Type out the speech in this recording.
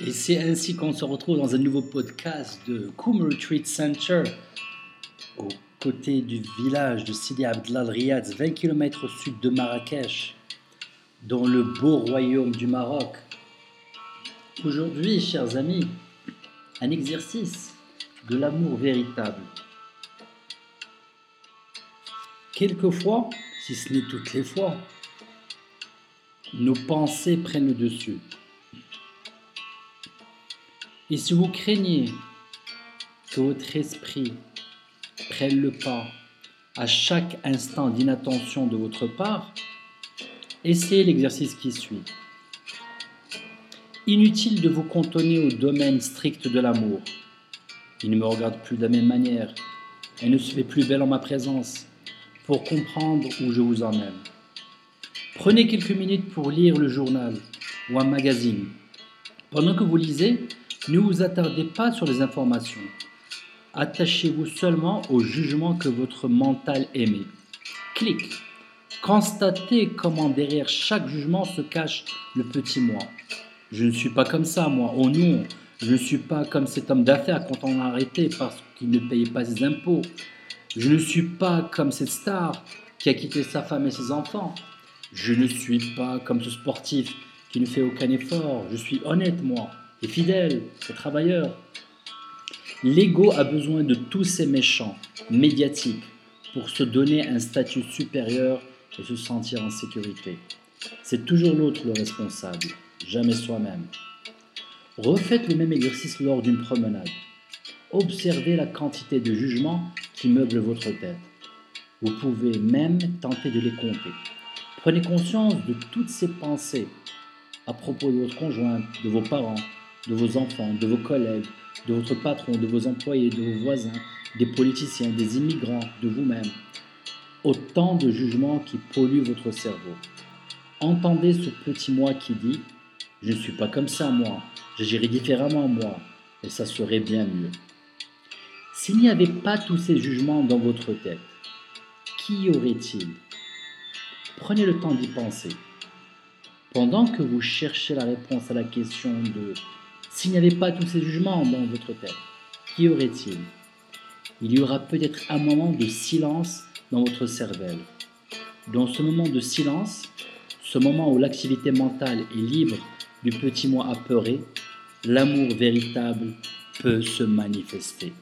Et c'est ainsi qu'on se retrouve dans un nouveau podcast de Koum Retreat Center, aux côtés du village de Sidi Abdelal Riyad, 20 km au sud de Marrakech, dans le beau royaume du Maroc. Aujourd'hui, chers amis, un exercice de l'amour véritable. Quelquefois, si ce n'est toutes les fois, nos pensées prennent le dessus. Et si vous craignez que votre esprit prenne le pas à chaque instant d'inattention de votre part, essayez l'exercice qui suit. Inutile de vous cantonner au domaine strict de l'amour. Il ne me regarde plus de la même manière. Elle ne se fait plus belle en ma présence pour comprendre où je vous emmène. Prenez quelques minutes pour lire le journal ou un magazine. Pendant que vous lisez, ne vous attardez pas sur les informations. Attachez-vous seulement au jugement que votre mental émet. Clic. Constatez comment derrière chaque jugement se cache le petit moi. Je ne suis pas comme ça, moi. Oh non, je ne suis pas comme cet homme d'affaires quand on l'a arrêté parce qu'il ne payait pas ses impôts. Je ne suis pas comme cette star qui a quitté sa femme et ses enfants. Je ne suis pas comme ce sportif qui ne fait aucun effort. Je suis honnête, moi et fidèle, et travailleur. L'ego a besoin de tous ces méchants médiatiques pour se donner un statut supérieur et se sentir en sécurité. C'est toujours l'autre le responsable, jamais soi-même. Refaites le même exercice lors d'une promenade. Observez la quantité de jugements qui meublent votre tête. Vous pouvez même tenter de les compter. Prenez conscience de toutes ces pensées à propos de votre conjointe, de vos parents, de vos enfants, de vos collègues, de votre patron, de vos employés, de vos voisins, des politiciens, des immigrants, de vous-même. Autant de jugements qui polluent votre cerveau. Entendez ce petit moi qui dit Je ne suis pas comme ça, moi. J'agirais différemment, moi. Et ça serait bien mieux. S'il n'y avait pas tous ces jugements dans votre tête, qui y aurait-il? Prenez le temps d'y penser. Pendant que vous cherchez la réponse à la question de s'il n'y avait pas tous ces jugements dans votre tête, qui aurait-il? Il y aura peut-être un moment de silence dans votre cervelle. Dans ce moment de silence, ce moment où l'activité mentale est libre du petit moi apeuré, l'amour véritable peut se manifester.